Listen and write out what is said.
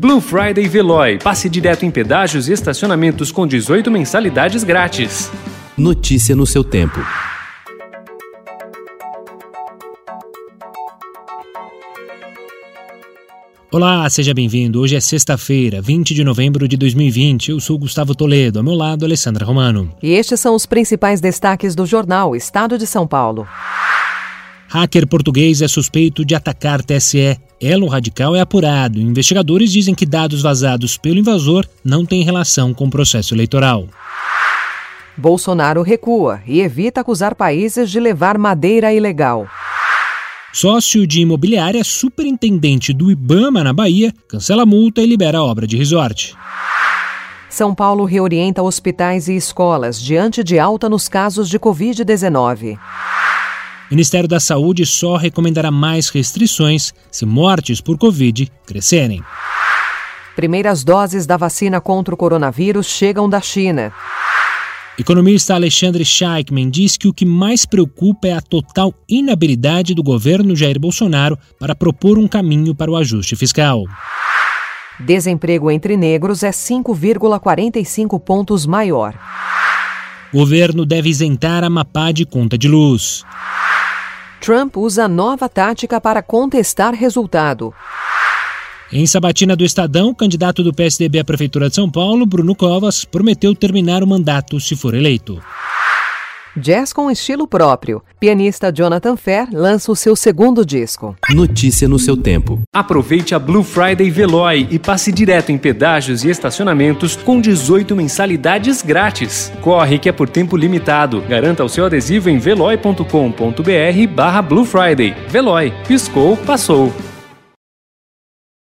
Blue Friday Veloy. Passe direto em pedágios e estacionamentos com 18 mensalidades grátis. Notícia no seu tempo. Olá, seja bem-vindo. Hoje é sexta-feira, 20 de novembro de 2020. Eu sou Gustavo Toledo, ao meu lado, Alessandra Romano. E estes são os principais destaques do jornal Estado de São Paulo. Hacker português é suspeito de atacar TSE. Elo radical é apurado. Investigadores dizem que dados vazados pelo invasor não têm relação com o processo eleitoral. Bolsonaro recua e evita acusar países de levar madeira ilegal. Sócio de imobiliária, superintendente do Ibama na Bahia, cancela a multa e libera a obra de resort. São Paulo reorienta hospitais e escolas diante de alta nos casos de Covid-19. Ministério da Saúde só recomendará mais restrições se mortes por Covid crescerem. Primeiras doses da vacina contra o coronavírus chegam da China. Economista Alexandre Scheikman diz que o que mais preocupa é a total inabilidade do governo Jair Bolsonaro para propor um caminho para o ajuste fiscal. Desemprego entre negros é 5,45 pontos maior. O governo deve isentar a Mapá de conta de luz. Trump usa nova tática para contestar resultado. Em Sabatina do Estadão, candidato do PSDB à Prefeitura de São Paulo, Bruno Covas, prometeu terminar o mandato se for eleito. Jazz com estilo próprio. Pianista Jonathan Fair lança o seu segundo disco. Notícia no seu tempo. Aproveite a Blue Friday Veloy e passe direto em pedágios e estacionamentos com 18 mensalidades grátis. Corre que é por tempo limitado. Garanta o seu adesivo em veloy.com.br barra Blue Friday. Veloy. Piscou, passou.